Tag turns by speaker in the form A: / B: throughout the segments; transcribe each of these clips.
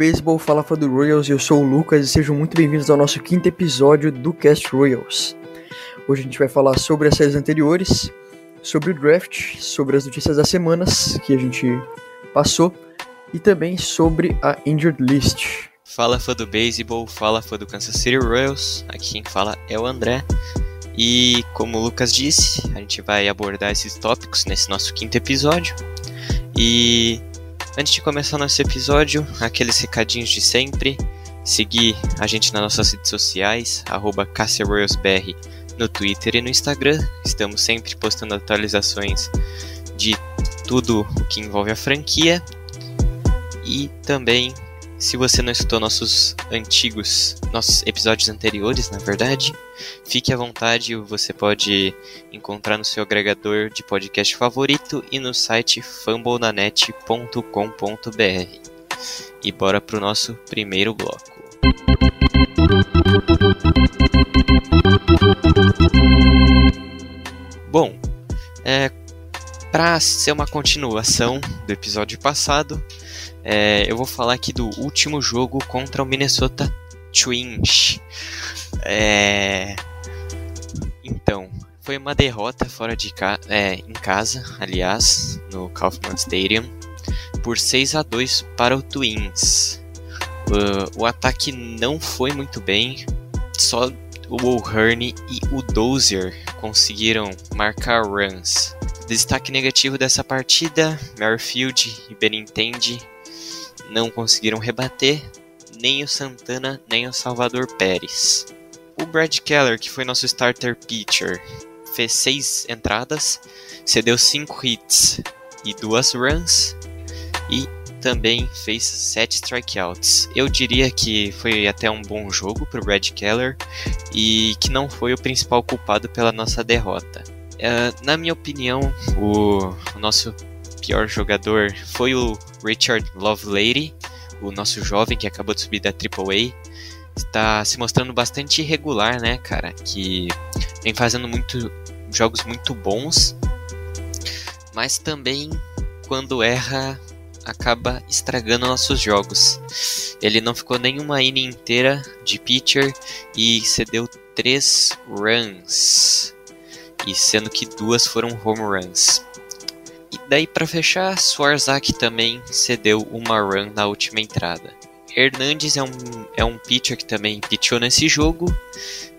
A: Beisebol, fala fã do Royals, eu sou o Lucas e sejam muito bem-vindos ao nosso quinto episódio do Cast Royals. Hoje a gente vai falar sobre as séries anteriores, sobre o draft, sobre as notícias das semanas que a gente passou e também sobre a Injured List.
B: Fala fã do beisebol, fala fã do Kansas City Royals, aqui quem fala é o André. E como o Lucas disse, a gente vai abordar esses tópicos nesse nosso quinto episódio. E antes de começar nosso episódio, aqueles recadinhos de sempre. Seguir a gente nas nossas redes sociais, arroba no Twitter e no Instagram. Estamos sempre postando atualizações de tudo o que envolve a franquia. E também se você não escutou nossos antigos, nossos episódios anteriores, na verdade, fique à vontade, você pode encontrar no seu agregador de podcast favorito e no site fumblenanet.com.br. E bora pro nosso primeiro bloco. Bom, é, para ser uma continuação do episódio passado, é, eu vou falar aqui do último jogo contra o Minnesota Twins. É, então, foi uma derrota fora de ca é, em casa, aliás, no Kaufman Stadium, por 6 a 2 para o Twins. Uh, o ataque não foi muito bem, só o O'Hearn e o Dozier conseguiram marcar runs. Destaque negativo dessa partida: Merrifield e Benintendi não conseguiram rebater, nem o Santana nem o Salvador Pérez. O Brad Keller, que foi nosso starter pitcher, fez seis entradas, cedeu cinco hits e duas runs e também fez sete strikeouts. Eu diria que foi até um bom jogo para o Brad Keller e que não foi o principal culpado pela nossa derrota. Uh, na minha opinião, o, o nosso pior jogador foi o Richard Lovelady, o nosso jovem que acabou de subir da AAA. Está se mostrando bastante irregular, né, cara? Que vem fazendo muito, jogos muito bons, mas também quando erra acaba estragando nossos jogos. Ele não ficou nenhuma inning inteira de pitcher e cedeu três runs, e sendo que duas foram home runs. Daí para fechar, Swarzak também cedeu uma run na última entrada. Hernandes é um, é um pitcher que também pitchou nesse jogo,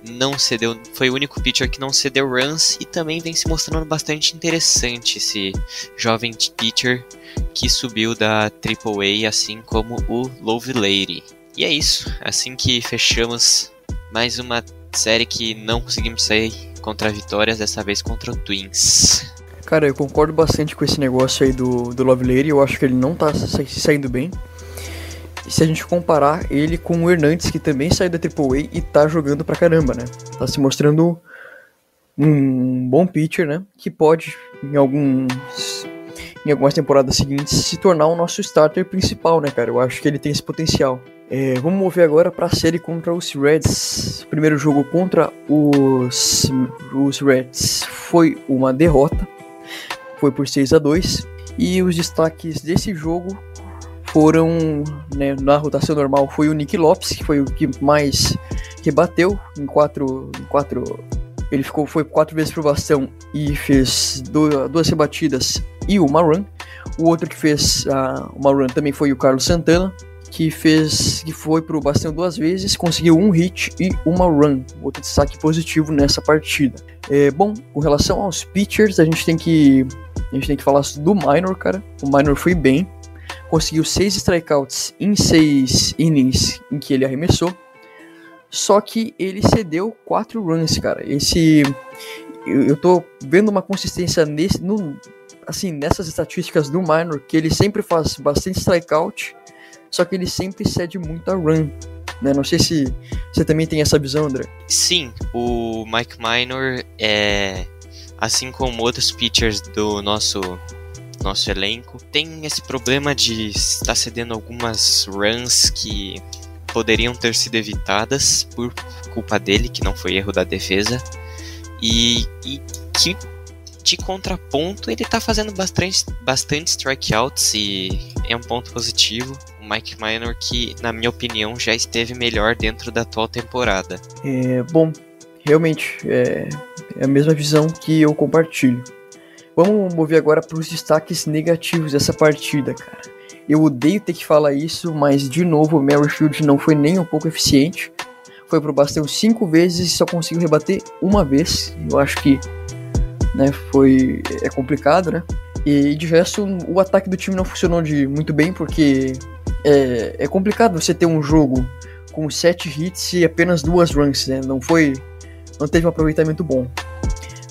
B: não cedeu, foi o único pitcher que não cedeu runs e também vem se mostrando bastante interessante esse jovem pitcher que subiu da AAA, assim como o Lady. E é isso, assim que fechamos mais uma série que não conseguimos sair contra vitórias, dessa vez contra o Twins.
A: Cara, eu concordo bastante com esse negócio aí do, do Love Lady, eu acho que ele não tá sa saindo bem. E se a gente comparar ele com o Hernandes, que também saiu da AAA e tá jogando pra caramba, né? Tá se mostrando um bom pitcher, né? Que pode, em alguns em algumas temporadas seguintes, se tornar o nosso starter principal, né, cara? Eu acho que ele tem esse potencial. É, vamos mover agora para série contra os Reds. O primeiro jogo contra os, os Reds foi uma derrota, foi por 6 a 2 E os destaques desse jogo foram, né, na rotação normal, foi o Nick Lopes, que foi o que mais rebateu em quatro, em quatro ele ficou, foi quatro vezes pro bastão e fez do, duas rebatidas e uma run. O outro que fez uh, uma run também foi o Carlos Santana, que fez que foi pro bastão duas vezes, conseguiu um hit e uma run. Outro destaque positivo nessa partida. É, bom, com relação aos pitchers, a gente tem que A gente tem que falar do Minor, cara. O Minor foi bem. Conseguiu seis strikeouts em seis innings em que ele arremessou. Só que ele cedeu quatro runs, cara. Esse. Eu, tô vendo uma consistência nesse. No, assim, nessas estatísticas do Minor, que ele sempre faz bastante strikeout. Só que ele sempre cede muita run. Né? Não sei se você também tem essa visão, André.
B: Sim, o Mike Minor é. Assim como outros pitchers do nosso nosso elenco, tem esse problema de estar cedendo algumas runs que poderiam ter sido evitadas por culpa dele, que não foi erro da defesa, e, e que de contraponto ele tá fazendo bastante, bastante strikeouts e é um ponto positivo. O Mike Minor que, na minha opinião, já esteve melhor dentro da atual temporada.
A: É, bom, realmente é, é a mesma visão que eu compartilho. Vamos mover agora para os destaques negativos dessa partida, cara. Eu odeio ter que falar isso, mas de novo o Merrifield não foi nem um pouco eficiente. Foi pro bastão cinco vezes e só conseguiu rebater uma vez. Eu acho que né, foi é complicado, né? E de resto o ataque do time não funcionou de muito bem porque é, é complicado você ter um jogo com sete hits e apenas duas runs, né? Não foi, não teve um aproveitamento bom.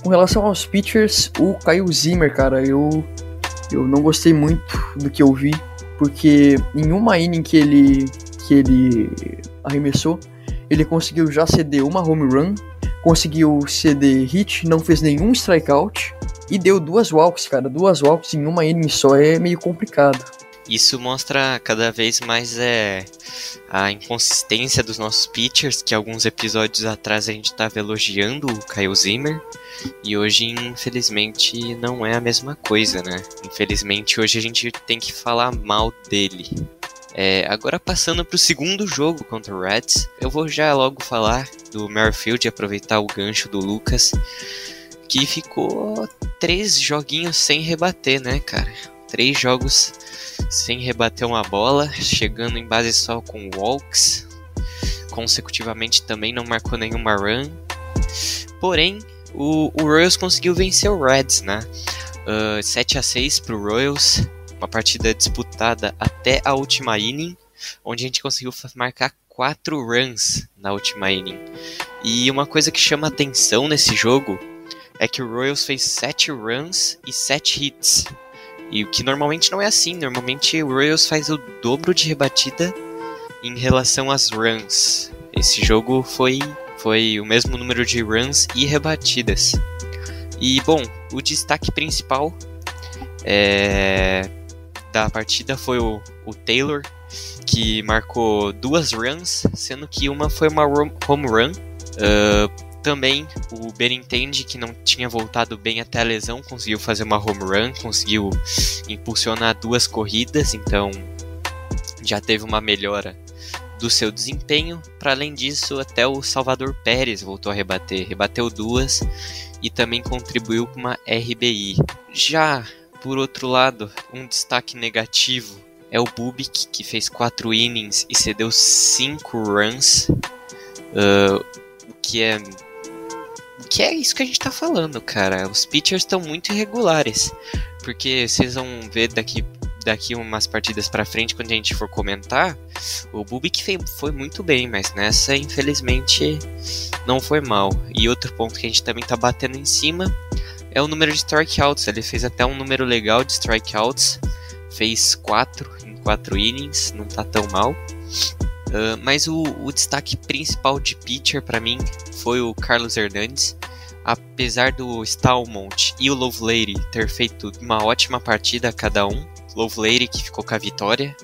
A: Com relação aos pitchers, o Kyle Zimmer, cara, eu eu não gostei muito do que eu vi porque em uma inning que ele, que ele arremessou, ele conseguiu já ceder uma home run, conseguiu ceder hit, não fez nenhum strikeout e deu duas walks, cara. Duas walks em uma inning só é meio complicado.
B: Isso mostra cada vez mais é, a inconsistência dos nossos pitchers, que alguns episódios atrás a gente estava elogiando o Kyle Zimmer, e hoje, infelizmente, não é a mesma coisa, né? Infelizmente, hoje a gente tem que falar mal dele. É, agora passando para o segundo jogo contra o Reds, eu vou já logo falar do Merrifield, aproveitar o gancho do Lucas, que ficou três joguinhos sem rebater, né, cara? Três jogos sem rebater uma bola, chegando em base só com walks, consecutivamente também não marcou nenhuma run. Porém, o, o Royals conseguiu vencer o Reds, né? Uh, 7 a 6 para o Royals, uma partida disputada até a última inning, onde a gente conseguiu marcar 4 runs na última inning. E uma coisa que chama atenção nesse jogo é que o Royals fez 7 runs e 7 hits. E o que normalmente não é assim, normalmente o Royals faz o dobro de rebatida em relação às runs. Esse jogo foi foi o mesmo número de runs e rebatidas. E bom, o destaque principal é, da partida foi o, o, Taylor, que marcou duas runs, sendo que uma foi uma home run. Uh, também o Benintendi, que não tinha voltado bem até a lesão, conseguiu fazer uma home run, conseguiu impulsionar duas corridas, então já teve uma melhora do seu desempenho. Para além disso, até o Salvador Pérez voltou a rebater, rebateu duas e também contribuiu com uma RBI. Já por outro lado, um destaque negativo é o Bubik, que fez 4 innings e cedeu 5 runs, uh, o que é que é isso que a gente tá falando, cara. Os pitchers estão muito irregulares. Porque vocês vão ver daqui daqui umas partidas para frente, quando a gente for comentar, o Bubik foi muito bem, mas nessa, infelizmente, não foi mal. E outro ponto que a gente também tá batendo em cima é o número de strikeouts. Ele fez até um número legal de strikeouts, fez 4 em 4 innings, não tá tão mal. Uh, mas o, o, destaque principal de pitcher para mim foi o Carlos Hernandes. Apesar do Stalmont e o Lovelady ter feito uma ótima partida cada um, Lady que ficou com a vitória.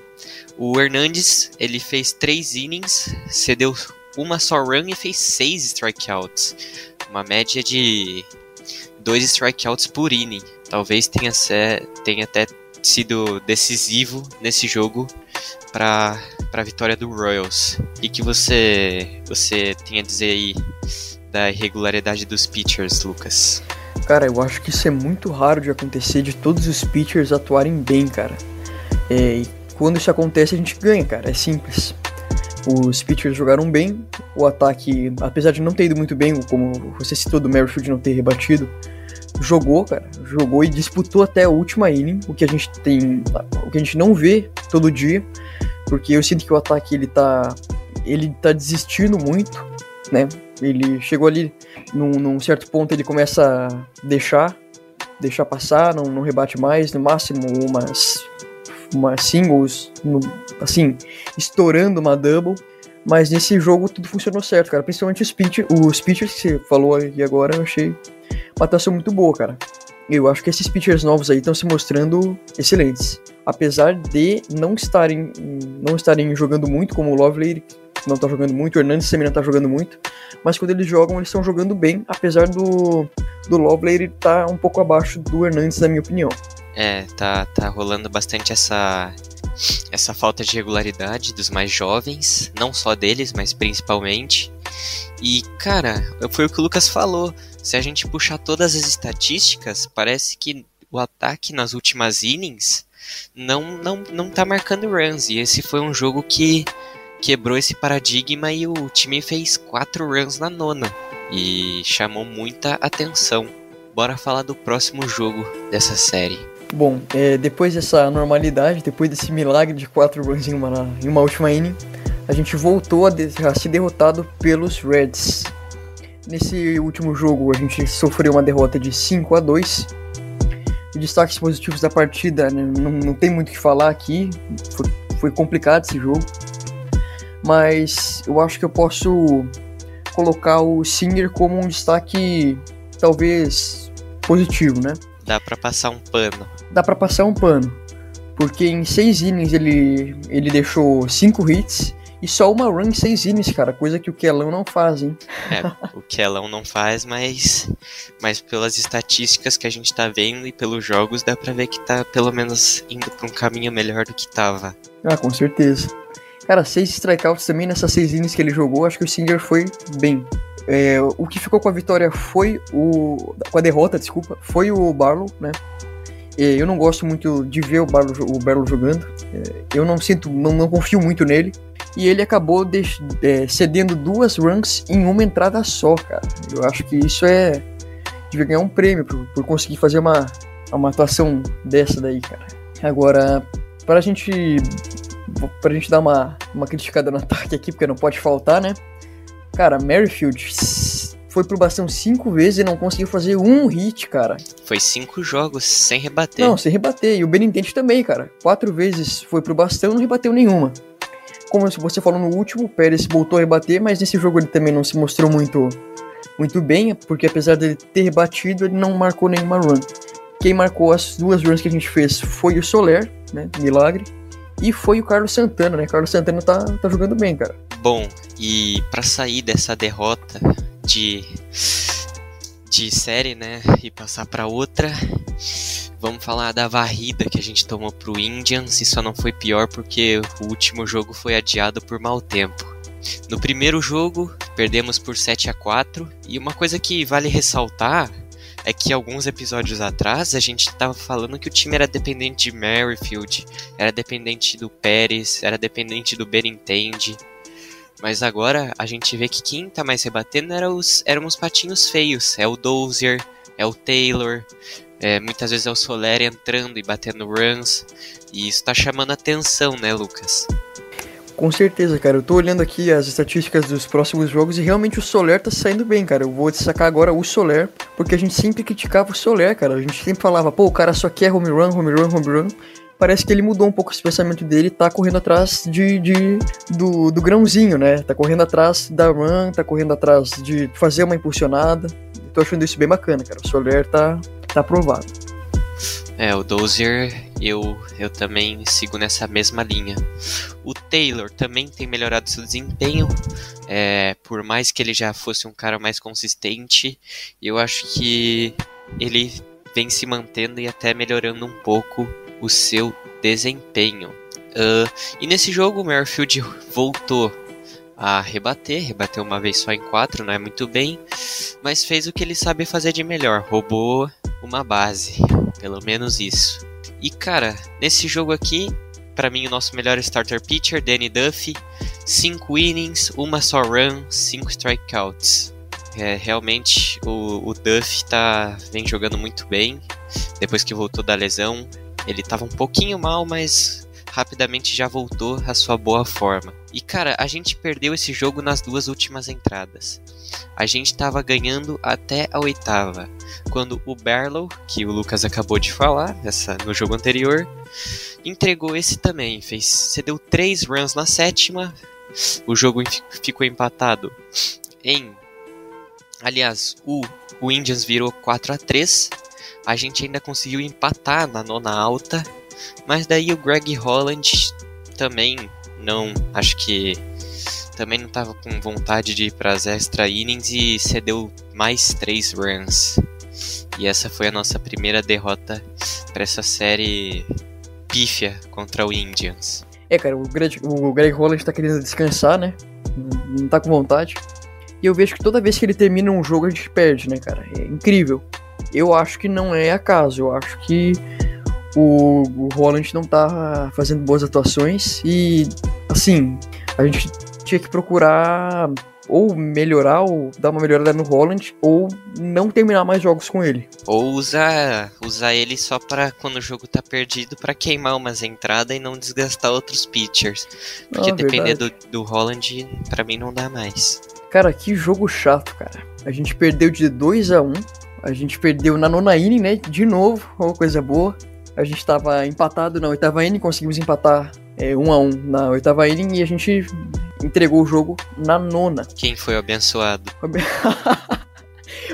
B: O Hernandes, ele fez três innings, cedeu uma só run e fez seis strikeouts. Uma média de dois strikeouts por inning. Talvez tenha, tenha até sido decisivo nesse jogo para a vitória do Royals. E que você você tem a dizer aí da irregularidade dos pitchers, Lucas?
A: Cara, eu acho que isso é muito raro de acontecer, de todos os pitchers atuarem bem, cara. É, e quando isso acontece, a gente ganha, cara. É simples. Os pitchers jogaram bem, o ataque, apesar de não ter ido muito bem, como você citou do Merrifield não ter rebatido, jogou, cara, jogou e disputou até a última inning, o que a gente tem, o que a gente não vê todo dia, porque eu sinto que o ataque ele tá, ele tá desistindo muito, né? Ele chegou ali num, num certo ponto ele começa a deixar, deixar passar, não, não rebate mais, no máximo umas, umas singles, no, assim, estourando uma double. Mas nesse jogo tudo funcionou certo, cara. Principalmente os, pitch, os pitchers que você falou aqui agora, eu achei uma atuação muito boa, cara. Eu acho que esses pitchers novos aí estão se mostrando excelentes. Apesar de não estarem, não estarem jogando muito, como o Lovely não tá jogando muito, o Hernandes também não tá jogando muito. Mas quando eles jogam, eles estão jogando bem, apesar do, do Lovely ele tá um pouco abaixo do Hernandes, na minha opinião.
B: É, tá, tá rolando bastante essa, essa falta de regularidade dos mais jovens, não só deles, mas principalmente. E, cara, foi o que o Lucas falou. Se a gente puxar todas as estatísticas, parece que o ataque nas últimas innings não, não, não tá marcando runs. E esse foi um jogo que quebrou esse paradigma e o time fez quatro runs na nona. E chamou muita atenção. Bora falar do próximo jogo dessa série.
A: Bom, é, depois dessa normalidade, depois desse milagre de quatro runs em uma, em uma última inning, a gente voltou a, de, a ser derrotado pelos Reds. Nesse último jogo, a gente sofreu uma derrota de 5 a 2 Destaques positivos da partida, né? não, não tem muito o que falar aqui, foi, foi complicado esse jogo. Mas eu acho que eu posso colocar o Singer como um destaque talvez positivo, né?
B: Dá para passar um pano.
A: Dá para passar um pano. Porque em seis innings ele, ele deixou cinco hits e só uma run em seis innings, cara. Coisa que o Kelão não faz, hein?
B: É, o Kelão não faz, mas, mas pelas estatísticas que a gente tá vendo e pelos jogos, dá pra ver que tá pelo menos indo pra um caminho melhor do que tava.
A: Ah, com certeza. Cara, seis strikeouts também nessas seis innings que ele jogou, acho que o Singer foi bem. É, o que ficou com a vitória foi o. Com a derrota, desculpa, foi o Barlow, né? É, eu não gosto muito de ver o Barlow, o Barlow jogando. É, eu não sinto, não, não, confio muito nele. E ele acabou de, é, cedendo duas runs em uma entrada só, cara. Eu acho que isso é. Devia ganhar um prêmio por, por conseguir fazer uma, uma atuação dessa daí, cara. Agora, para a gente. Pra gente dar uma, uma criticada no ataque aqui, porque não pode faltar, né? Cara, Merrifield foi pro bastão cinco vezes e não conseguiu fazer um hit, cara.
B: Foi cinco jogos sem rebater.
A: Não, sem rebater. E o Benintendi também, cara. Quatro vezes foi pro bastão e não rebateu nenhuma. Como você falou no último, o Pérez voltou a rebater, mas nesse jogo ele também não se mostrou muito, muito bem, porque apesar dele ter rebatido, ele não marcou nenhuma run. Quem marcou as duas runs que a gente fez foi o Soler, né? Milagre. E foi o Carlos Santana, né? Carlos Santana tá, tá jogando bem, cara.
B: Bom, e para sair dessa derrota de de série, né, e passar para outra, vamos falar da varrida que a gente tomou pro Indians e só não foi pior porque o último jogo foi adiado por mau tempo. No primeiro jogo, perdemos por 7 a 4 e uma coisa que vale ressaltar é que alguns episódios atrás a gente estava falando que o time era dependente de Merrifield, era dependente do Pérez, era dependente do Benintendi. Mas agora a gente vê que quem tá mais rebatendo os, eram os patinhos feios. É o Dozier, é o Taylor, é, muitas vezes é o Soler entrando e batendo runs. E isso tá chamando atenção, né, Lucas?
A: Com certeza, cara. Eu tô olhando aqui as estatísticas dos próximos jogos e realmente o Soler tá saindo bem, cara. Eu vou destacar agora o Soler, porque a gente sempre criticava o Soler, cara. A gente sempre falava, pô, o cara só quer home run, home run, home run. Parece que ele mudou um pouco esse pensamento dele, tá correndo atrás de, de do, do grãozinho, né? Tá correndo atrás da run, tá correndo atrás de fazer uma impulsionada. tô achando isso bem bacana, cara. O Soler tá, tá aprovado.
B: É, o Dozier eu, eu também sigo nessa mesma linha. O Taylor também tem melhorado seu desempenho, é, por mais que ele já fosse um cara mais consistente, eu acho que ele vem se mantendo e até melhorando um pouco o seu desempenho. Uh, e nesse jogo o Merfield voltou a rebater, rebateu uma vez só em quatro, não é muito bem, mas fez o que ele sabe fazer de melhor, roubou uma base, pelo menos isso. E cara, nesse jogo aqui, para mim o nosso melhor starter pitcher, Danny Duffy, 5 innings, uma só run, 5 strikeouts. é, realmente o, o Duff tá, vem jogando muito bem. Depois que voltou da lesão, ele tava um pouquinho mal, mas rapidamente já voltou à sua boa forma. E cara, a gente perdeu esse jogo nas duas últimas entradas. A gente estava ganhando até a oitava, quando o Barlow, que o Lucas acabou de falar nessa, no jogo anterior, entregou esse também. Fez, cedeu três runs na sétima. O jogo ficou empatado em. Aliás, o, o Indians virou 4 a 3 A gente ainda conseguiu empatar na nona alta mas daí o Greg Holland também não, acho que também não estava com vontade de ir para as extra innings e cedeu mais três runs. E essa foi a nossa primeira derrota para essa série pífia contra o Indians.
A: É, cara, o Greg, o Greg Holland tá querendo descansar, né? Não tá com vontade. E eu vejo que toda vez que ele termina um jogo a gente perde, né, cara? É incrível. Eu acho que não é acaso. Eu acho que o, o Holland não tá fazendo boas atuações e, assim, a gente tinha que procurar ou melhorar, ou dar uma melhorada no Holland, ou não terminar mais jogos com ele.
B: Ou usar, usar ele só para quando o jogo tá perdido para queimar umas entradas e não desgastar outros pitchers. Porque ah, depender do, do Holland, para mim não dá mais.
A: Cara, que jogo chato, cara. A gente perdeu de 2 a 1 um, a gente perdeu na nona inning, né? De novo, uma coisa boa. A gente estava empatado na oitava inning, conseguimos empatar é, um a um na oitava inning e a gente entregou o jogo na nona.
B: Quem foi o abençoado?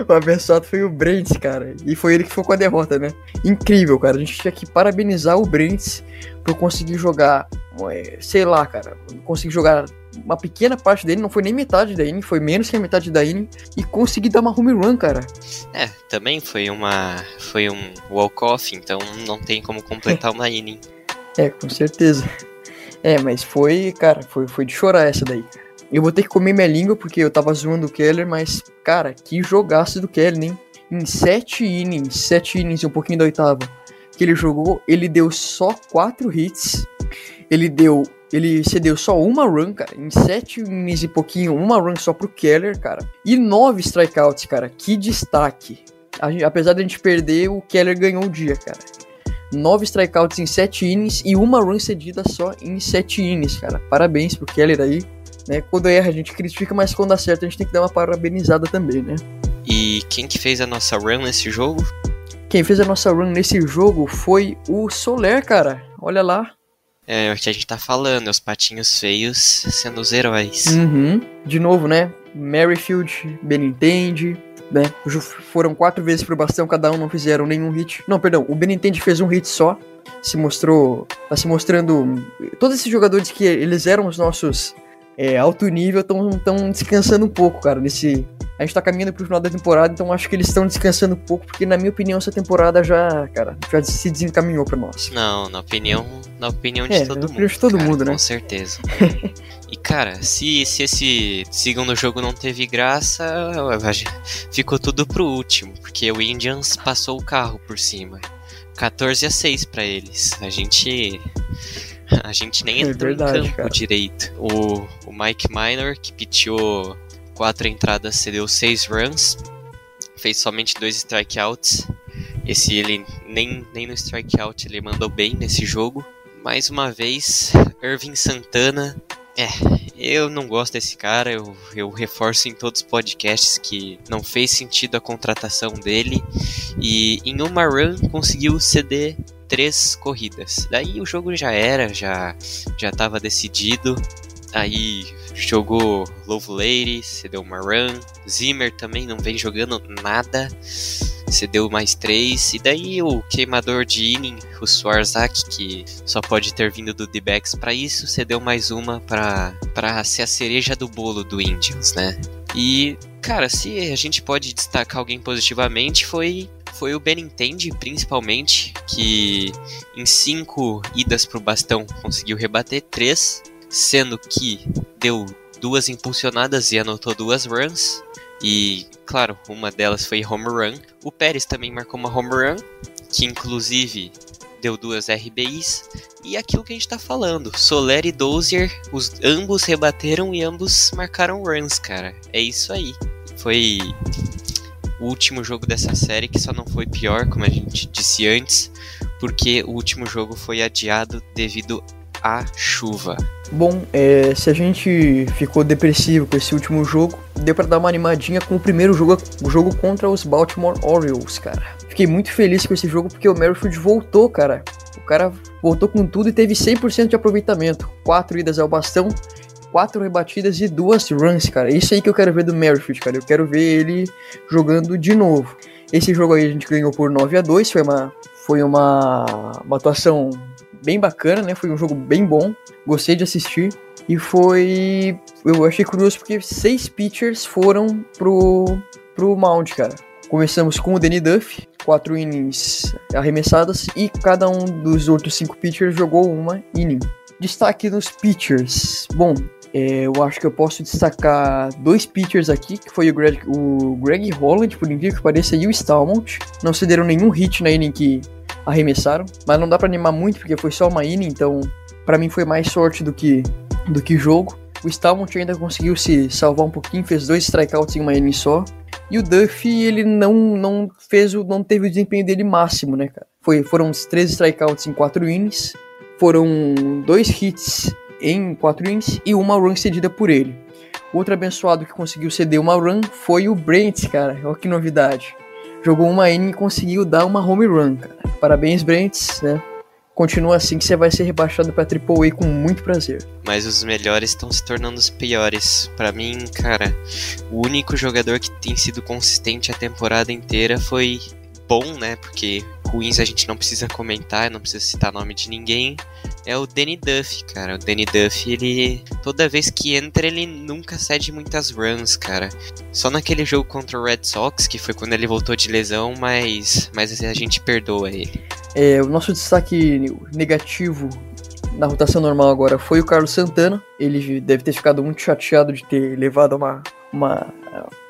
A: o abençoado foi o Brents, cara. E foi ele que ficou com a derrota, né? Incrível, cara. A gente tinha que parabenizar o Brents por conseguir jogar, é, sei lá, cara. Conseguir jogar uma pequena parte dele, não foi nem metade da inning, foi menos que a metade da inning, e consegui dar uma home run, cara.
B: É, também foi uma. Foi um walk-off, então não tem como completar uma inning.
A: É, com certeza. É, mas foi, cara, foi, foi de chorar essa daí, Eu vou ter que comer minha língua porque eu tava zoando o Keller, mas, cara, que jogaço do Keller, hein? Em sete innings, sete innings e um pouquinho da oitava que ele jogou, ele deu só quatro hits. Ele deu ele cedeu só uma run, cara, em sete innings e pouquinho, uma run só pro Keller, cara. E nove strikeouts, cara. Que destaque. A, apesar de a gente perder, o Keller ganhou o dia, cara. Nove strikeouts em sete innings e uma run cedida só em sete innings, cara. Parabéns pro Keller aí. Né? Quando erra a gente critica, mas quando acerta a gente tem que dar uma parabenizada também, né?
B: E quem que fez a nossa run nesse jogo?
A: Quem fez a nossa run nesse jogo foi o Soler, cara. Olha lá,
B: é o que a gente tá falando, os patinhos feios sendo os heróis.
A: Uhum. De novo, né? Merrifield, Benintendi, né? Foram quatro vezes pro bastão, cada um não fizeram nenhum hit. Não, perdão, o Benintendi fez um hit só. Se mostrou. Tá se mostrando. Todos esses jogadores que eles eram os nossos é, alto nível estão descansando um pouco, cara, nesse, a gente tá caminhando pro final da temporada, então acho que eles estão descansando um pouco, porque na minha opinião essa temporada já, cara, já se desencaminhou pra nós.
B: Não, na opinião, na opinião de é, todo mundo.
A: de todo
B: cara,
A: mundo, né?
B: Com certeza. e cara, se, se esse segundo jogo não teve graça, ficou tudo pro último, porque o Indians passou o carro por cima. 14 a 6 para eles. A gente a gente nem é entrou verdade, em campo cara. direito. O, o Mike Minor, que piteou quatro entradas, cedeu seis runs, fez somente dois strikeouts. Esse ele nem, nem no strikeout ele mandou bem nesse jogo. Mais uma vez, Irving Santana. É, eu não gosto desse cara, eu, eu reforço em todos os podcasts que não fez sentido a contratação dele. E em uma run conseguiu ceder três corridas. Daí o jogo já era, já já estava decidido. Aí jogou Lady, cedeu uma run. Zimmer também não vem jogando nada, cedeu mais três. E daí o queimador de inning, o Swarzak, que só pode ter vindo do D-backs para isso, cedeu mais uma para ser a cereja do bolo do Indians, né? E, cara, se a gente pode destacar alguém positivamente, foi foi o Benintendi, principalmente, que em cinco idas pro bastão conseguiu rebater três sendo que deu duas impulsionadas e anotou duas runs. E, claro, uma delas foi home run. O Pérez também marcou uma home run, que inclusive deu duas RBIs. E aquilo que a gente tá falando, Soler e Dozier, os ambos rebateram e ambos marcaram runs, cara. É isso aí. foi o último jogo dessa série que só não foi pior, como a gente disse antes, porque o último jogo foi adiado devido à chuva.
A: Bom, é, se a gente ficou depressivo com esse último jogo, deu pra dar uma animadinha com o primeiro jogo, o jogo contra os Baltimore Orioles, cara. Fiquei muito feliz com esse jogo porque o Merrifield voltou, cara. O cara voltou com tudo e teve 100% de aproveitamento. Quatro idas ao bastão, quatro rebatidas e duas runs, cara. Isso aí que eu quero ver do Merrifield, cara. Eu quero ver ele jogando de novo. Esse jogo aí a gente ganhou por 9 a 2 foi uma, foi uma, uma atuação bem bacana, né? Foi um jogo bem bom, gostei de assistir. E foi. Eu achei curioso porque seis pitchers foram pro, pro Mount, cara. Começamos com o Danny Duff, quatro innings arremessadas, e cada um dos outros cinco pitchers jogou uma inning. Destaque nos pitchers. Bom, é, eu acho que eu posso destacar dois pitchers aqui, que foi o Greg, o Greg Holland, por incrível que pareça, e o Stalmont. Não cederam nenhum hit na inning que arremessaram, mas não dá para animar muito porque foi só uma inning, então para mim foi mais sorte do que do que jogo. O Stalmont ainda conseguiu se salvar um pouquinho, fez dois strikeouts em uma inning só. E o Duffy, ele não, não fez o, não teve o desempenho dele máximo, né, cara? Foi, foram uns três strikeouts em quatro innings, foram dois hits em quatro innings e uma run cedida por ele. Outro abençoado que conseguiu ceder uma run foi o Brent, cara. Olha que novidade. Jogou uma inning e conseguiu dar uma home run, cara. Parabéns, Brents, né? Continua assim que você vai ser rebaixado para AAA com muito prazer.
B: Mas os melhores estão se tornando os piores. Para mim, cara, o único jogador que tem sido consistente a temporada inteira foi bom, né? Porque ruins a gente não precisa comentar, não precisa citar nome de ninguém. É o Danny Duff, cara. O Danny Duff, ele. Toda vez que entra, ele nunca cede muitas runs, cara. Só naquele jogo contra o Red Sox, que foi quando ele voltou de lesão, mas, mas a gente perdoa ele.
A: É, o nosso destaque negativo na rotação normal agora foi o Carlos Santana. Ele deve ter ficado muito chateado de ter levado uma, uma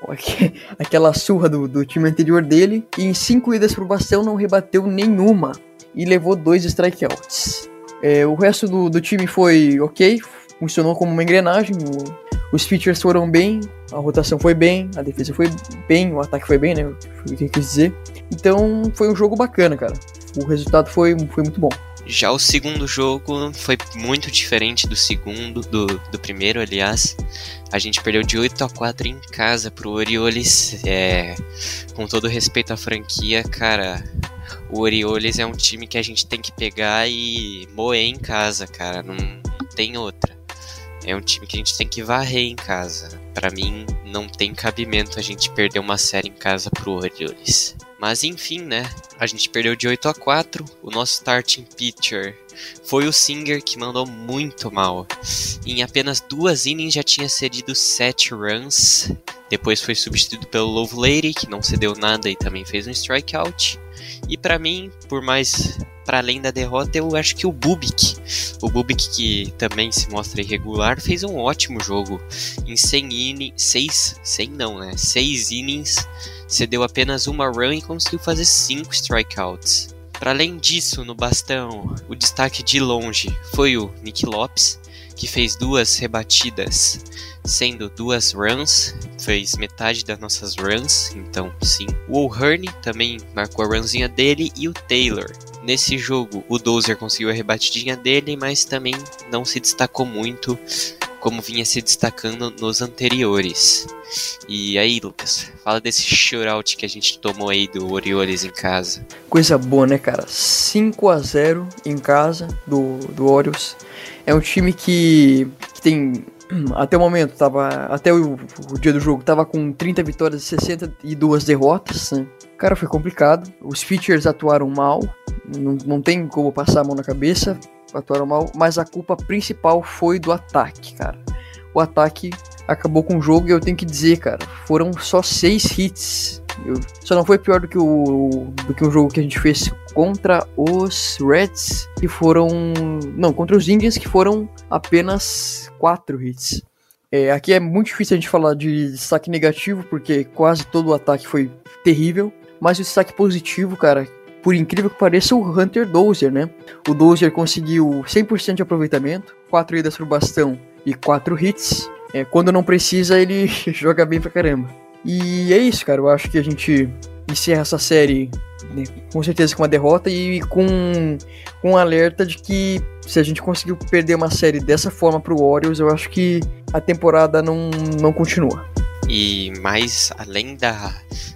A: aquela surra do, do time anterior dele. E em cinco idas pro bastão não rebateu nenhuma e levou dois strikeouts. É, o resto do, do time foi ok, funcionou como uma engrenagem. O, os features foram bem, a rotação foi bem, a defesa foi bem, o ataque foi bem, né? Foi o que eu quis dizer. Então foi um jogo bacana, cara. O resultado foi, foi muito bom.
B: Já o segundo jogo foi muito diferente do segundo, do, do primeiro, aliás. A gente perdeu de 8 a 4 em casa pro Orioles. É, com todo respeito à franquia, cara, o Orioles é um time que a gente tem que pegar e moer em casa, cara. Não, tem outra. É um time que a gente tem que varrer em casa. Para mim, não tem cabimento a gente perder uma série em casa pro Orioles. Mas enfim, né? A gente perdeu de 8 a 4. O nosso starting pitcher foi o Singer que mandou muito mal. Em apenas duas innings já tinha cedido 7 runs. Depois foi substituído pelo Love Lady, que não cedeu nada e também fez um strikeout. E para mim, por mais para além da derrota, eu acho que o Bubik, o Bubik que também se mostra irregular, fez um ótimo jogo. Em 100 innings, 6, 100 não, né? 6 innings, cedeu apenas uma run e conseguiu fazer 5 strikeouts. Para além disso, no bastão, o destaque de longe foi o Nick Lopes, que fez duas rebatidas, sendo duas runs, fez metade das nossas runs, então sim. O O'Hearn também marcou a runzinha dele e o Taylor. Nesse jogo, o Dozer conseguiu a rebatidinha dele, mas também não se destacou muito como vinha se destacando nos anteriores. E aí, Lucas, fala desse shootout que a gente tomou aí do Orioles em casa.
A: Coisa boa, né, cara? 5 a 0 em casa do, do Orioles. É um time que, que tem até o momento, tava. Até o, o, dia do jogo, tava com 30 vitórias e 62 derrotas. Né? Cara, foi complicado. Os features atuaram mal. Não, não tem como passar a mão na cabeça atuaram mal, mas a culpa principal foi do ataque, cara. O ataque acabou com o jogo e eu tenho que dizer, cara, foram só seis hits. Eu, só não foi pior do que o do que um jogo que a gente fez contra os Reds, que foram não contra os Indians, que foram apenas quatro hits. É, aqui é muito difícil a gente falar de destaque negativo, porque quase todo o ataque foi terrível. Mas o destaque positivo, cara, por incrível que pareça, o Hunter Dozier, né? O Dozier conseguiu 100% de aproveitamento, 4 idas pro bastão e 4 hits. É, quando não precisa, ele joga bem pra caramba. E é isso, cara. Eu acho que a gente encerra essa série né, com certeza com uma derrota e com, com um alerta de que se a gente conseguiu perder uma série dessa forma pro Warriors, eu acho que a temporada não, não continua.
B: E mais além da,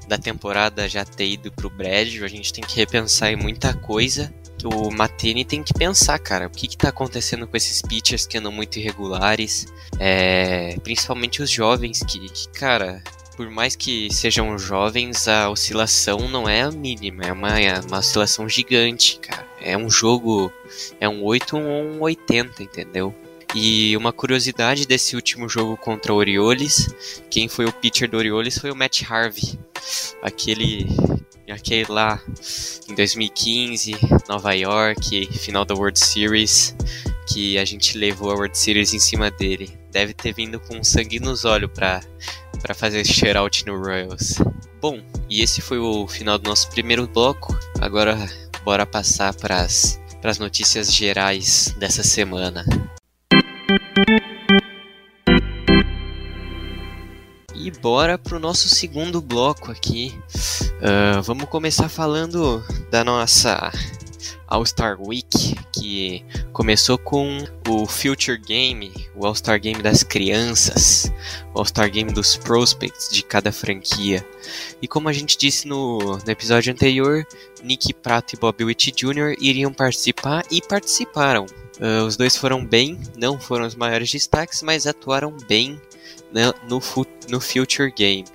B: da temporada já ter ido pro Brad, a gente tem que repensar em muita coisa. O Matene tem que pensar, cara, o que, que tá acontecendo com esses pitchers que andam muito irregulares, é, principalmente os jovens que, que, cara, por mais que sejam jovens, a oscilação não é a mínima, é uma, é uma oscilação gigante, cara. É um jogo, é um 8 ou um 80, entendeu? E uma curiosidade desse último jogo contra o Orioles, quem foi o pitcher do Orioles foi o Matt Harvey, aquele aquele lá em 2015, Nova York, final da World Series, que a gente levou a World Series em cima dele. Deve ter vindo com sangue nos olhos para para fazer shoutout no Royals. Bom, e esse foi o final do nosso primeiro bloco. Agora bora passar para as notícias gerais dessa semana. E bora pro nosso segundo bloco aqui. Uh, vamos começar falando da nossa All-Star Week, que começou com o Future Game, o All-Star Game das crianças, o All-Star Game dos prospects de cada franquia. E como a gente disse no, no episódio anterior, Nick Prato e Bob Witt Jr. iriam participar e participaram. Uh, os dois foram bem, não foram os maiores destaques, mas atuaram bem né, no, no Future Game.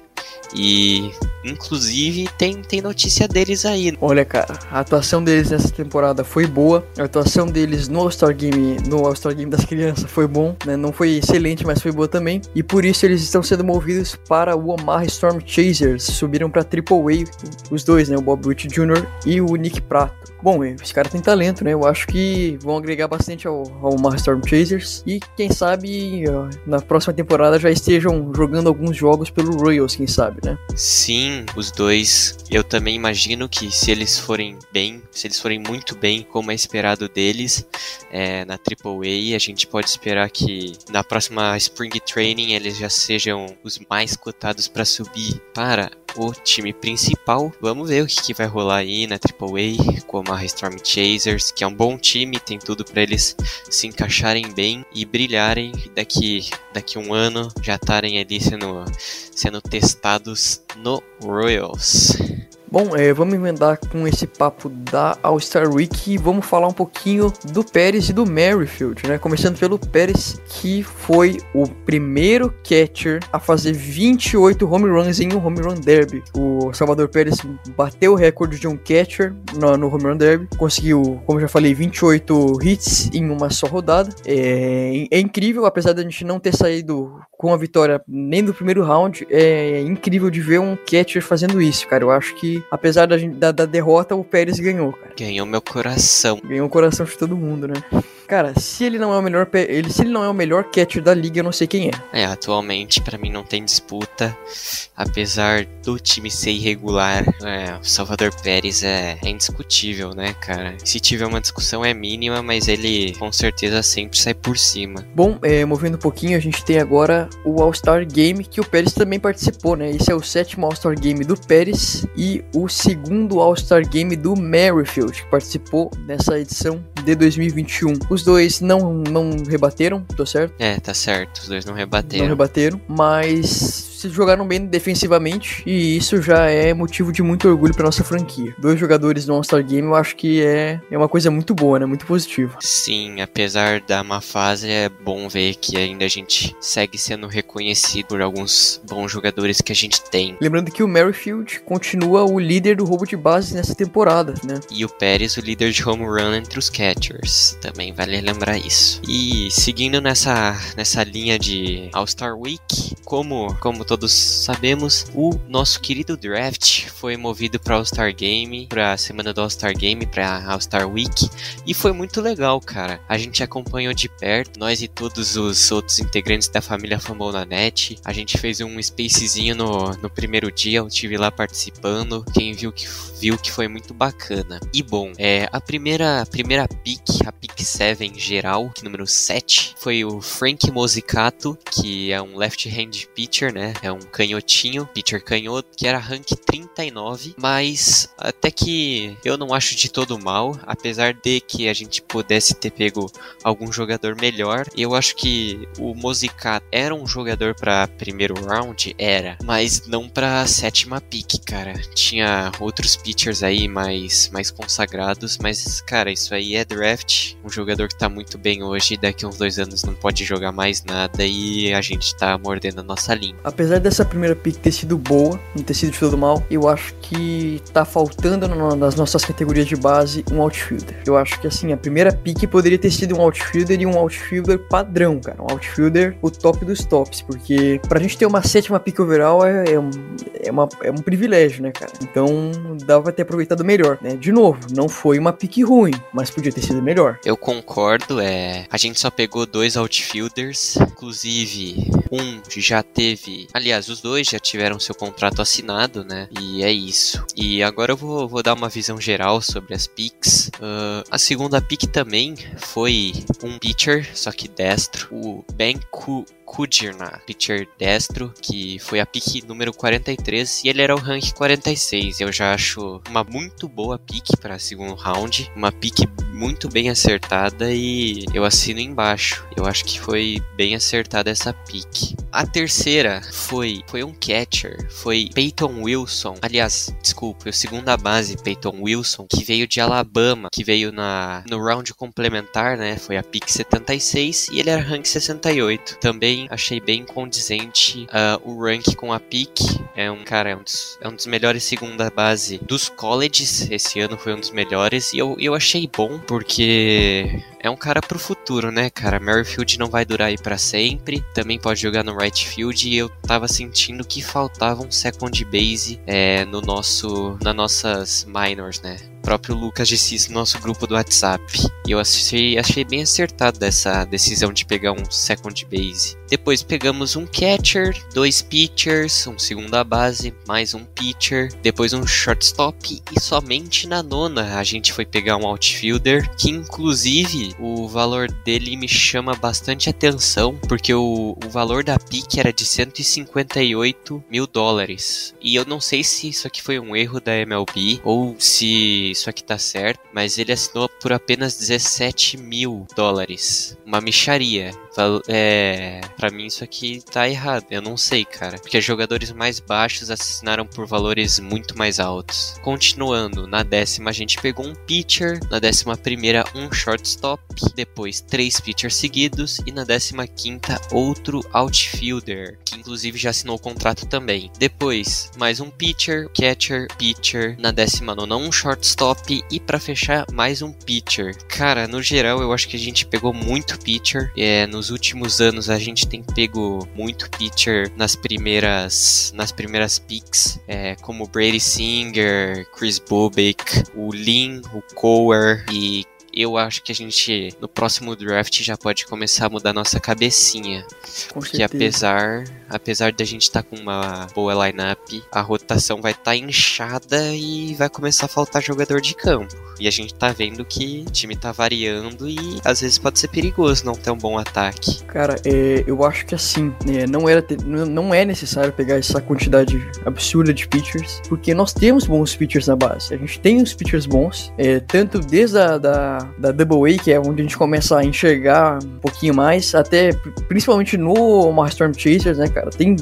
B: E inclusive tem, tem notícia deles aí.
A: Olha, cara, a atuação deles nessa temporada foi boa. A atuação deles no All-Star Game, no All-Star Game das crianças foi bom, né? Não foi excelente, mas foi boa também. E por isso eles estão sendo movidos para o Omaha Storm Chasers. Subiram para Triple A, os dois, né? O Bob Witt Jr. e o Nick Prato. Bom, esse cara tem talento, né? Eu acho que vão agregar bastante ao, ao Storm Chasers. E quem sabe na próxima temporada já estejam jogando alguns jogos pelo Royals, quem sabe, né?
B: Sim, os dois. Eu também imagino que se eles forem bem, se eles forem muito bem, como é esperado deles, é, na AAA, a gente pode esperar que na próxima Spring Training eles já sejam os mais cotados para subir para o time principal. Vamos ver o que, que vai rolar aí na AAA, como a Storm Chasers, que é um bom time, tem tudo para eles se encaixarem bem e brilharem daqui daqui um ano já estarem ali sendo sendo testados no Royals.
A: Bom, é, vamos emendar com esse papo da All-Star Week e vamos falar um pouquinho do Pérez e do Merrifield, né? Começando pelo Pérez, que foi o primeiro catcher a fazer 28 home runs em um home run derby. O Salvador Pérez bateu o recorde de um catcher no, no home run derby, conseguiu, como já falei, 28 hits em uma só rodada. É, é incrível, apesar da gente não ter saído com a vitória nem do primeiro round, é incrível de ver um catcher fazendo isso, cara. Eu acho que, apesar da, da, da derrota, o Pérez ganhou, cara.
B: Ganhou meu coração.
A: Ganhou o coração de todo mundo, né? Cara, se ele não é o melhor, ele, se ele não é o melhor catcher da liga, eu não sei quem é.
B: É, atualmente para mim não tem disputa, apesar do time ser irregular. É, o Salvador Pérez é, é, indiscutível, né, cara? Se tiver uma discussão é mínima, mas ele com certeza sempre sai por cima.
A: Bom, é, movendo um pouquinho, a gente tem agora o All-Star Game que o Pérez também participou, né? Esse é o sétimo All-Star Game do Pérez e o segundo All-Star Game do Merrifield, que participou nessa edição de 2021. Os dois não, não rebateram, tô certo?
B: É, tá certo. Os dois não rebateram.
A: Não rebateram, mas se jogaram bem defensivamente e isso já é motivo de muito orgulho para nossa franquia. Dois jogadores no All-Star Game eu acho que é, é uma coisa muito boa, né? Muito positiva.
B: Sim, apesar da má fase, é bom ver que ainda a gente segue sendo reconhecido por alguns bons jogadores que a gente tem.
A: Lembrando que o Merrifield continua o líder do roubo de bases nessa temporada, né?
B: E o Pérez o líder de home run entre os catchers. Também vale lembrar isso. E seguindo nessa, nessa linha de All-Star Week, como, como todos sabemos, o nosso querido draft foi movido para All-Star Game, para a semana do All-Star Game, para All-Star Week, e foi muito legal, cara. A gente acompanhou de perto, nós e todos os outros integrantes da família Famona Net. A gente fez um spacezinho no, no primeiro dia, eu tive lá participando. Quem viu que viu que foi muito bacana. E bom, é a primeira a primeira pick, a pick 7 geral, que número 7, foi o Frank Mosicato, que é um left-hand pitcher, né? É um canhotinho, pitcher canhoto, que era rank 39, mas até que eu não acho de todo mal, apesar de que a gente pudesse ter pego algum jogador melhor. Eu acho que o Mosicat era um jogador para primeiro round, era, mas não para sétima pick, cara. Tinha outros pitchers aí mais mais consagrados, mas cara, isso aí é draft. Um jogador que tá muito bem hoje, daqui uns dois anos não pode jogar mais nada e a gente tá mordendo a nossa linha.
A: Apesar dessa primeira pick ter sido boa, não ter sido de todo mal, eu acho que tá faltando nas nossas categorias de base um outfielder. Eu acho que assim, a primeira pick poderia ter sido um outfielder e um outfielder padrão, cara. Um outfielder o top dos tops, porque pra gente ter uma sétima pick overall é, é, um, é, uma, é um privilégio, né, cara? Então dava ter aproveitado melhor, né? De novo, não foi uma pick ruim, mas podia ter sido melhor.
B: Eu concordo, é. A gente só pegou dois outfielders, inclusive um já teve. Aliás, os dois já tiveram seu contrato assinado, né? E é isso. E agora eu vou, vou dar uma visão geral sobre as picks. Uh, a segunda pick também foi um pitcher, só que destro, o Ben Ku Kudrna, pitcher destro, que foi a pick número 43 e ele era o rank 46. Eu já acho uma muito boa pick para segundo round, uma pick muito bem acertada e eu assino embaixo. Eu acho que foi bem acertada essa pick. A terceira foi foi um catcher, foi Peyton Wilson. Aliás, desculpa, o segunda base Peyton Wilson, que veio de Alabama, que veio na no round complementar, né? Foi a pick 76 e ele era rank 68. Também achei bem condizente uh, o rank com a pick. É um cara, é um, dos, é um dos melhores segunda base dos colleges. Esse ano foi um dos melhores e eu, eu achei bom porque é um cara pro futuro, né, cara? Merrifield não vai durar aí para sempre. Também pode jogar no right field e eu tava sentindo que faltava um second base é, no nosso, nas nossas minors, né? O próprio Lucas disse isso no nosso grupo do WhatsApp. E eu achei, achei bem acertado essa decisão de pegar um second base. Depois pegamos um catcher, dois pitchers, um segunda base, mais um pitcher, depois um shortstop e somente na nona a gente foi pegar um outfielder que inclusive o valor dele me chama bastante atenção porque o, o valor da pick era de 158 mil dólares. E eu não sei se isso aqui foi um erro da MLB ou se isso aqui tá certo, mas ele assinou por apenas 17 mil dólares, uma micharia é, para mim isso aqui tá errado. Eu não sei, cara. Porque jogadores mais baixos assinaram por valores muito mais altos. Continuando, na décima a gente pegou um pitcher, na décima primeira um shortstop, depois três pitchers seguidos e na décima quinta outro outfielder, que inclusive já assinou o contrato também. Depois mais um pitcher, catcher, pitcher, na décima nona um shortstop e para fechar mais um pitcher. Cara, no geral eu acho que a gente pegou muito pitcher. É, no nos últimos anos a gente tem pego muito pitcher nas primeiras nas primeiras picks, é, como Brady Singer, Chris Bobek, o Lin, o Coer e eu acho que a gente no próximo draft já pode começar a mudar nossa cabecinha.
A: Com
B: porque
A: certeza.
B: apesar apesar da gente estar tá com uma boa lineup, a rotação vai estar tá inchada e vai começar a faltar jogador de campo. E a gente tá vendo que o time tá variando e às vezes pode ser perigoso não ter um bom ataque.
A: Cara, é, eu acho que assim, é, não, era te- não não é necessário pegar essa quantidade absurda de pitchers, porque nós temos bons pitchers na base. A gente tem uns pitchers bons, é, tanto desde a da, da Double A, que é onde a gente começa a enxergar um pouquinho mais, até pri- principalmente no Omaha Storm Chasers, né, cara? Tem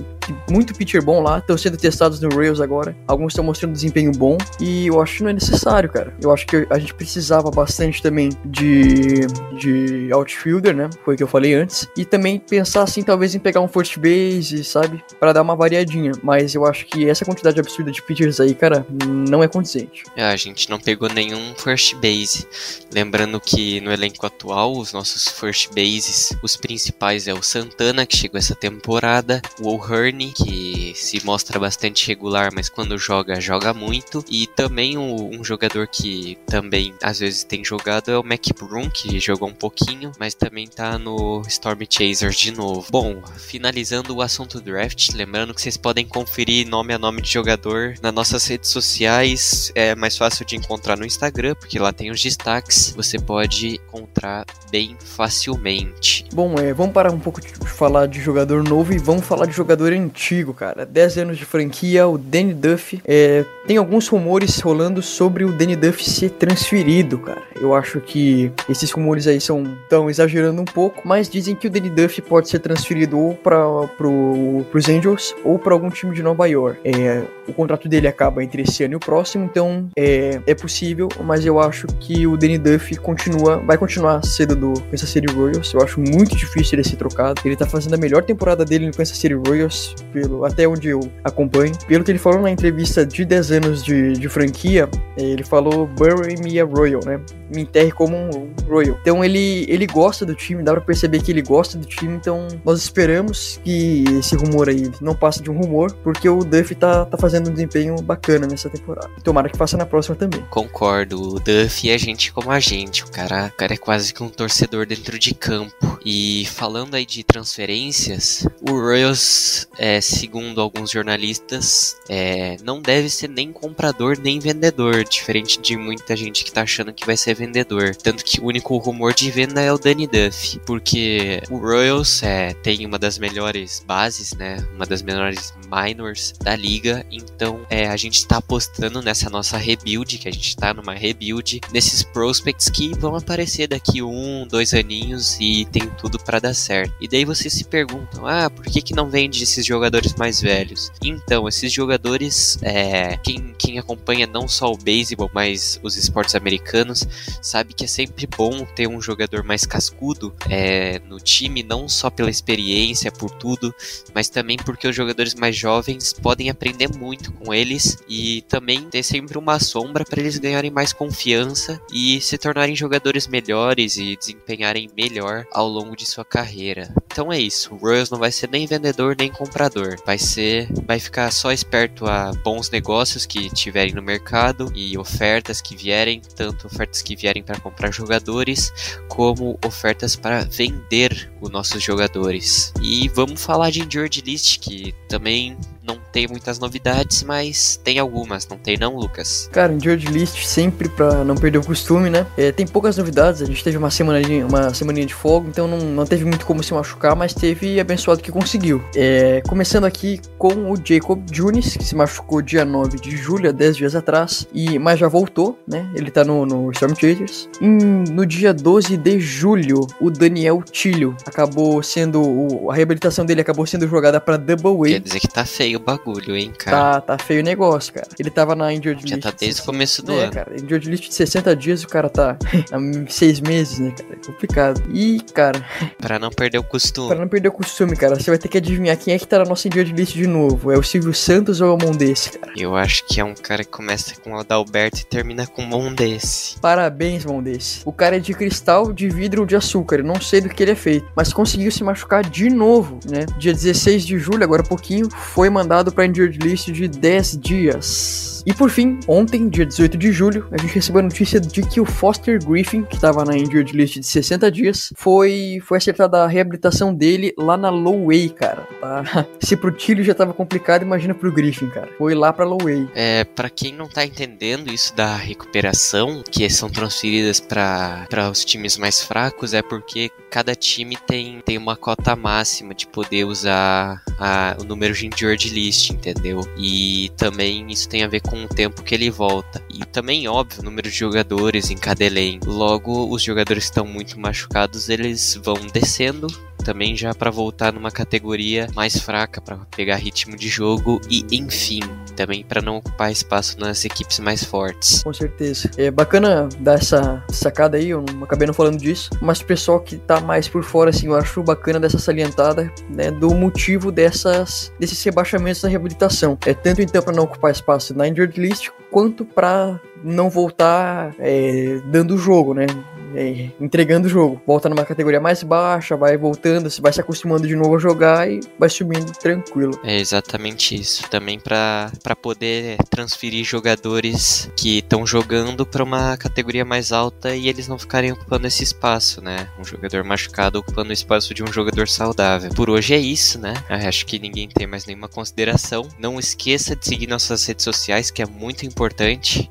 A: muito pitcher bom lá, estão sendo testados no Rails agora. Alguns estão mostrando desempenho bom e eu acho que não é necessário, cara. Eu acho que a gente precisava bastante também de, de outfielder, né? Foi o que eu falei antes. E também pensar assim, talvez em pegar um first base, sabe? Pra dar uma variadinha. Mas eu acho que essa quantidade absurda de pitchers aí, cara, não é condizente.
B: É, a gente não pegou nenhum first base. Lembrando que no elenco atual, os nossos first bases, os principais é o Santana, que chegou essa temporada, o O'Hearn, que se mostra bastante regular, mas quando joga, joga muito, e também um, um, jogador que também às vezes tem jogado é o Mac Broom, que jogou um pouquinho, mas também tá no Storm Chasers de novo. Bom, finalizando o assunto draft, lembrando que vocês podem conferir nome a nome de jogador nas nossas redes sociais. É mais fácil de encontrar no Instagram, porque lá tem os destaques. Você pode encontrar bem facilmente.
A: Bom, é, vamos parar um pouco de falar de jogador novo e vamos falar de jogador antigo, cara. 10 anos de franquia, o Danny Duff. É, tem alguns rumores rolando sobre o Danny Duff ser transferido, cara. Eu acho que esses rumores aí são tão exagerando um pouco, mas dizem que o Danny Duff pode ser transferido ou para pro, Angels ou para algum time de Nova York. É, o contrato dele acaba entre esse ano e o próximo, então é, é possível, mas eu acho que o Danny Duff continua, vai continuar sendo do Kansas City Royals. Eu acho muito difícil ele ser trocado. Ele tá fazendo a melhor temporada dele no Kansas City Royals, pelo, até onde eu acompanho. Pelo que ele falou na entrevista de 10 anos de, de franquia, ele falou Bury me a Royal, né? Me enterre como um Royal. Então ele, ele gosta do time, dá pra perceber que ele gosta do time, então nós esperamos que esse rumor aí não passe de um rumor, porque o Duff tá, tá fazendo um desempenho bacana nessa temporada. Tomara que faça na próxima também.
B: Concordo, o Duff é gente como a gente, o cara, o cara é quase que um torcedor dentro de campo. E falando aí de transferências, o Royals, é, segundo alguns jornalistas, é, não deve ser nem comprador nem vendedor, diferente de muita gente que tá achando que vai ser vendedor. Tanto que o único rumor de venda é o Danny Duff, porque o Royals é, tem uma das melhores bases, né? Uma das melhores minors da liga. Então é, a gente está apostando nessa nossa rebuild, que a gente está numa rebuild, nesses prospects que vão aparecer daqui um, dois aninhos e tem tudo para dar certo. E daí vocês se perguntam, ah, por que, que não vende esses jogadores mais velhos? Então, esses jogadores, é, quem, quem acompanha não só o beisebol, mas os esportes americanos, sabe que é sempre bom ter um jogador mais cascudo é, no time, não só pela experiência, por tudo, mas também porque os jogadores mais jovens podem aprender muito com eles e também ter sempre uma sombra para eles ganharem mais confiança e se tornarem jogadores melhores e desempenharem melhor ao longo de sua carreira. Então é isso, o Royals não vai ser nem vendedor nem comprador, vai ser, vai ficar só esperto a bons negócios que tiverem no mercado e ofertas que vierem, tanto ofertas que vierem para comprar jogadores como ofertas para vender os nossos jogadores. E vamos falar de injured list que também não tem muitas novidades, mas tem algumas, não tem não, Lucas?
A: Cara, em George List sempre pra não perder o costume, né? É, tem poucas novidades, a gente teve uma semaninha, uma semaninha de fogo, então não, não teve muito como se machucar, mas teve abençoado que conseguiu. É, começando aqui com o Jacob Junis, que se machucou dia 9 de julho, há 10 dias atrás, e, mas já voltou, né? Ele tá no, no Storm Chasers. no dia 12 de julho, o Daniel Tilho acabou sendo, o, a reabilitação dele acabou sendo jogada pra Double A.
B: Quer dizer que tá feio o bagulho, hein, cara.
A: Tá, tá feio o negócio, cara. Ele tava na Injured
B: Já
A: List.
B: tá desde o começo do
A: é,
B: ano.
A: cara. Injured List de 60 dias, o cara tá há seis meses, né, cara? É complicado. E, cara,
B: Pra não perder o costume.
A: pra não perder o costume, cara, você vai ter que adivinhar quem é que tá na nossa Injured List de novo. É o Silvio Santos ou é o Mondesse, cara?
B: Eu acho que é um cara que começa com o Adalberto e termina com um desse.
A: Parabéns, Mondesse. O cara é de cristal, de vidro ou de açúcar. Eu não sei do que ele é feito. Mas conseguiu se machucar de novo, né? Dia 16 de julho, agora há pouquinho, foi mandado pra Injured List de 10 dias. E por fim, ontem, dia 18 de julho, a gente recebeu a notícia de que o Foster Griffin, que estava na Injured List de 60 dias, foi, foi acertada a reabilitação dele lá na Low Way, cara. Tá? Se pro Tilly já tava complicado, imagina pro Griffin, cara. Foi lá pra Low Way.
B: É, para quem não tá entendendo isso da recuperação, que são transferidas para os times mais fracos, é porque cada time tem, tem uma cota máxima de poder usar a, o número de injured list, entendeu? E também isso tem a ver com o tempo que ele volta. E também, óbvio, o número de jogadores em cada elenco. Logo, os jogadores estão muito machucados, eles vão descendo também já para voltar numa categoria mais fraca para pegar ritmo de jogo e enfim, também para não ocupar espaço nas equipes mais fortes.
A: Com certeza. É bacana dar essa sacada aí, eu não acabei não falando disso, mas o pessoal que tá mais por fora, assim, eu acho bacana dessa salientada, né, do motivo dessas, desses rebaixamentos na reabilitação. É tanto então para não ocupar espaço na injured list, quanto para não voltar é, dando o jogo, né? é, entregando o jogo. Volta numa categoria mais baixa, vai voltando, vai se acostumando de novo a jogar e vai subindo tranquilo.
B: É exatamente isso. Também para poder transferir jogadores que estão jogando para uma categoria mais alta e eles não ficarem ocupando esse espaço, né? Um jogador machucado ocupando o espaço de um jogador saudável. Por hoje é isso, né? Acho que ninguém tem mais nenhuma consideração. Não esqueça de seguir nossas redes sociais, que é muito importante.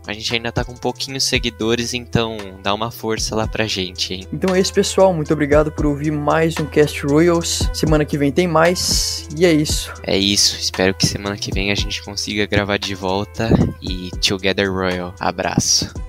B: A gente ainda tá com pouquinhos seguidores, então dá uma força lá pra gente, hein?
A: Então é isso, pessoal. Muito obrigado por ouvir mais um Cast Royals. Semana que vem tem mais. E é isso.
B: É isso. Espero que semana que vem a gente consiga gravar de volta. E Together Royal. Abraço.